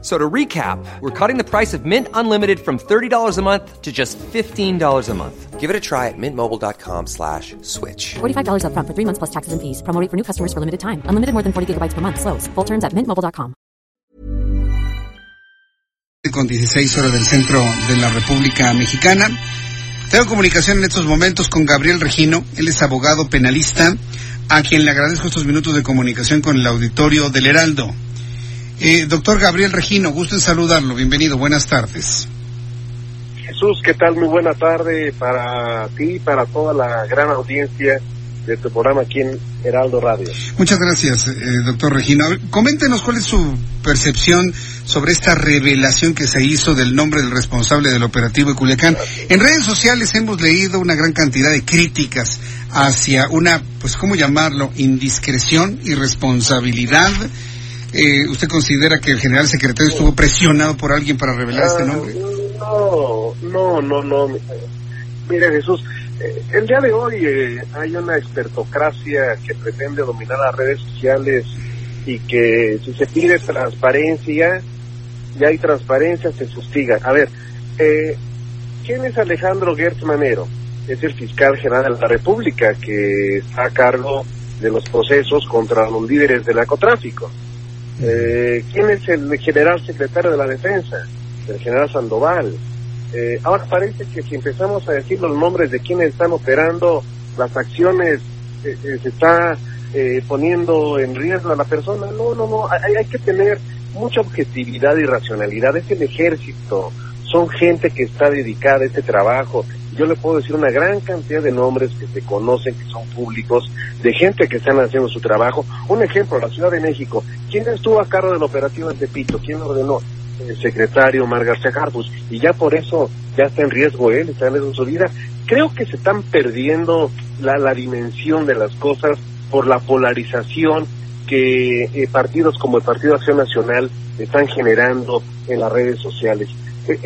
So to recap, we're cutting the price of Mint Unlimited from $30 a month to just $15 a month. Give it a try at mintmobile.com slash switch. $45 upfront for three months plus taxes and fees. Promo rate for new customers for limited time. Unlimited more than 40 gigabytes per month. Slows. Full terms at mintmobile.com. Con 16 horas del centro de la República Mexicana. Tengo comunicación en estos momentos con Gabriel Regino. Él es abogado penalista, a quien le agradezco estos minutos de comunicación con el auditorio del Heraldo. Eh, doctor Gabriel Regino, gusto en saludarlo. Bienvenido, buenas tardes. Jesús, ¿qué tal? Muy buena tarde para ti y para toda la gran audiencia de tu programa aquí en Heraldo Radio. Muchas gracias, eh, doctor Regino. Coméntenos cuál es su percepción sobre esta revelación que se hizo del nombre del responsable del operativo de Culiacán. En redes sociales hemos leído una gran cantidad de críticas hacia una, pues, ¿cómo llamarlo? Indiscreción, irresponsabilidad. Eh, ¿Usted considera que el general secretario estuvo presionado por alguien para revelar este nombre? No, no, no, no. Mira, Jesús, eh, el día de hoy eh, hay una expertocracia que pretende dominar las redes sociales y que si se pide transparencia, ya hay transparencia, se fustiga. A ver, eh, ¿quién es Alejandro Gertz Manero? Es el fiscal general de la República que está a cargo de los procesos contra los líderes del narcotráfico. Eh, ¿Quién es el general secretario de la defensa? El general Sandoval. Eh, ahora parece que si empezamos a decir los nombres de quienes están operando las acciones, eh, eh, se está poniendo en riesgo a la persona. No, no, no. Hay, hay que tener mucha objetividad y racionalidad. Es el ejército. Son gente que está dedicada a este trabajo. Yo le puedo decir una gran cantidad de nombres que se conocen, que son públicos, de gente que están haciendo su trabajo. Un ejemplo, la Ciudad de México. ¿Quién estuvo a cargo del operativo en Tepito? ¿Quién ordenó? El secretario Mar García Harfus. Y ya por eso ya está en riesgo él, está en riesgo su vida. Creo que se están perdiendo la, la dimensión de las cosas por la polarización que eh, partidos como el Partido Acción Nacional están generando en las redes sociales.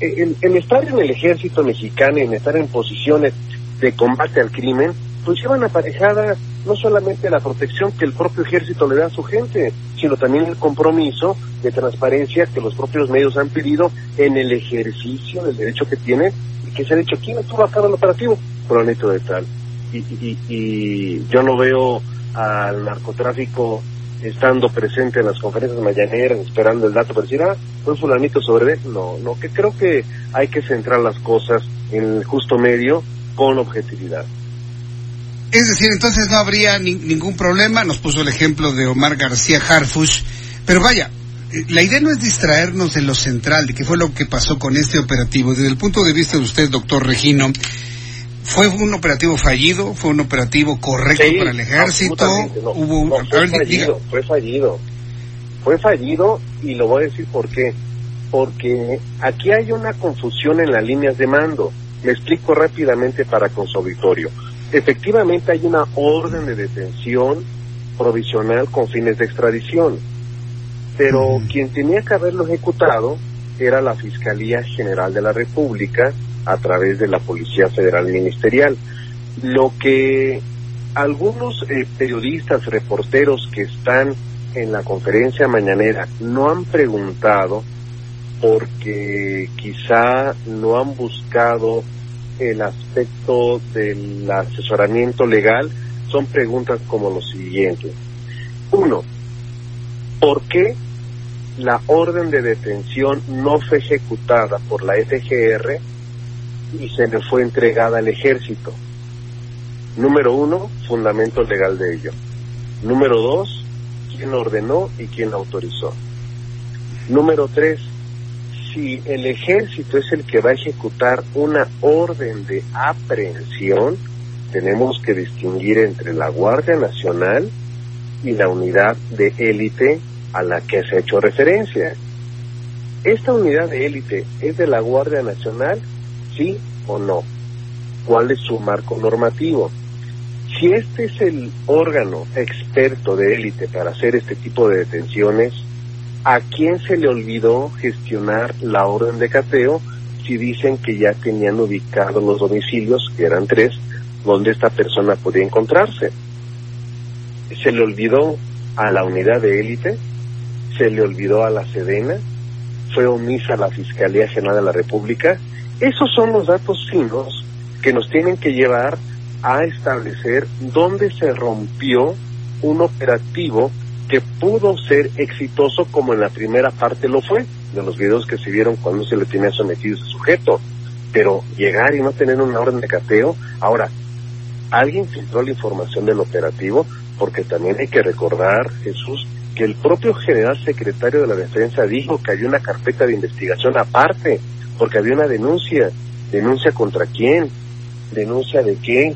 El, estar en el ejército mexicano, en estar en posiciones de combate al crimen, pues llevan aparejada no solamente la protección que el propio ejército le da a su gente, sino también el compromiso de transparencia que los propios medios han pedido en el ejercicio del derecho que tienen y que se ha dicho, ¿quién estuvo a cargo del operativo? Fulanito de tal. Y, y- y yo no veo al narcotráfico estando presente en las conferencias mañaneras, esperando el dato para decir, ah, fue fulanito sobre. No, no, que creo que hay que centrar las cosas en el justo medio con objetividad. Es decir, entonces no habría ni- ningún problema. Nos puso el ejemplo de Omar García Harfush. Pero vaya, la idea no es distraernos de lo central, de qué fue lo que pasó con este operativo. Desde el punto de vista de usted, doctor Regino, ¿fue un operativo fallido? ¿Fue un operativo correcto Sí, para el ejército? no. Hubo un... No, fue ver, fallido, fue fallido. Fue fallido y lo voy a decir por qué. Porque aquí hay una confusión en las líneas de mando. Me explico rápidamente para con su auditorio. Efectivamente hay una orden de detención provisional con fines de extradición. Pero quien tenía que haberlo ejecutado era la Fiscalía General de la República a través de la Policía Federal Ministerial. Lo que algunos eh, periodistas, reporteros que están en la conferencia mañanera no han preguntado porque quizá no han buscado el aspecto del asesoramiento legal, son preguntas como lo siguiente. Uno, ¿por qué la orden de detención no fue ejecutada por la FGR y se le fue entregada al ejército? Número uno, fundamento legal de ello. Número dos, quién ordenó y quién autorizó. Número tres, si el ejército es el que va a ejecutar una orden de aprehensión, tenemos que distinguir entre la Guardia Nacional y la unidad de élite a la que se ha hecho referencia. ¿Esta unidad de élite es de la Guardia Nacional? ¿Sí o no? ¿Cuál es su marco normativo? Si este es el órgano experto de élite para hacer este tipo de detenciones, ¿A quién se le olvidó gestionar la orden de cateo si dicen que ya tenían ubicados los domicilios, que eran tres, donde esta persona podía encontrarse? Se le olvidó a la unidad de élite, se le olvidó a la Sedena, fue omisa la Fiscalía General de la República. Esos son los datos finos que nos tienen que llevar a establecer dónde se rompió un operativo que pudo ser exitoso como en la primera parte lo fue, de los videos que se vieron cuando se le tenía sometido ese sujeto. Pero llegar y no tener una orden de cateo, ahora, alguien filtró la información del operativo, porque también hay que recordar, Jesús, que el propio general secretario de la defensa dijo que había una carpeta de investigación aparte, porque había una denuncia. ¿Denuncia contra quién? ¿Denuncia de qué?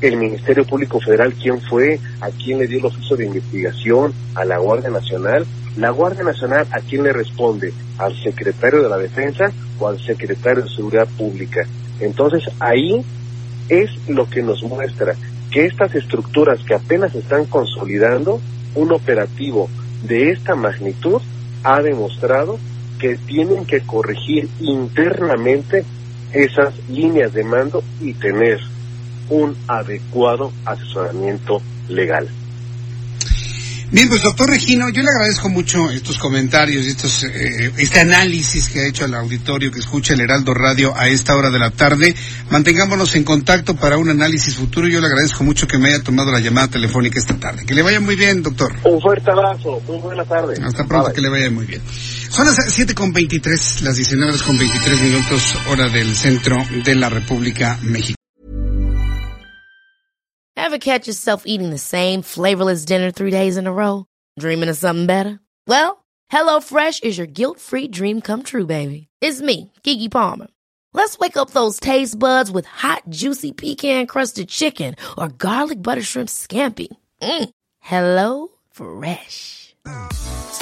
El Ministerio Público Federal, ¿quién fue? ¿A quién le dio el oficio de investigación? ¿A la Guardia Nacional? ¿La Guardia Nacional a quién le responde? ¿Al secretario de la Defensa o al secretario de Seguridad Pública? Entonces ahí es lo que nos muestra que estas estructuras que apenas están consolidando un operativo de esta magnitud ha demostrado que tienen que corregir internamente esas líneas de mando y tener un adecuado asesoramiento legal. Bien, pues doctor Regino, yo le agradezco mucho estos comentarios, estos, eh, este análisis que ha hecho el auditorio que escucha el Heraldo Radio a esta hora de la tarde. Mantengámonos en contacto para un análisis futuro. Yo le agradezco mucho que me haya tomado la llamada telefónica esta tarde. Que le vaya muy bien, doctor. Un fuerte abrazo, muy buena tarde. Hasta pronto, que le vaya muy bien. Son las siete con veintitrés, las 19 con 23 minutos, hora del centro de la República Mexicana. Ever catch yourself eating the same flavorless dinner three days in a row? Dreaming of something better? Well, HelloFresh is your guilt-free dream come true, baby. It's me, Kiki Palmer. Let's wake up those taste buds with hot, juicy pecan-crusted chicken or garlic butter shrimp scampi. Mm. Hello Fresh.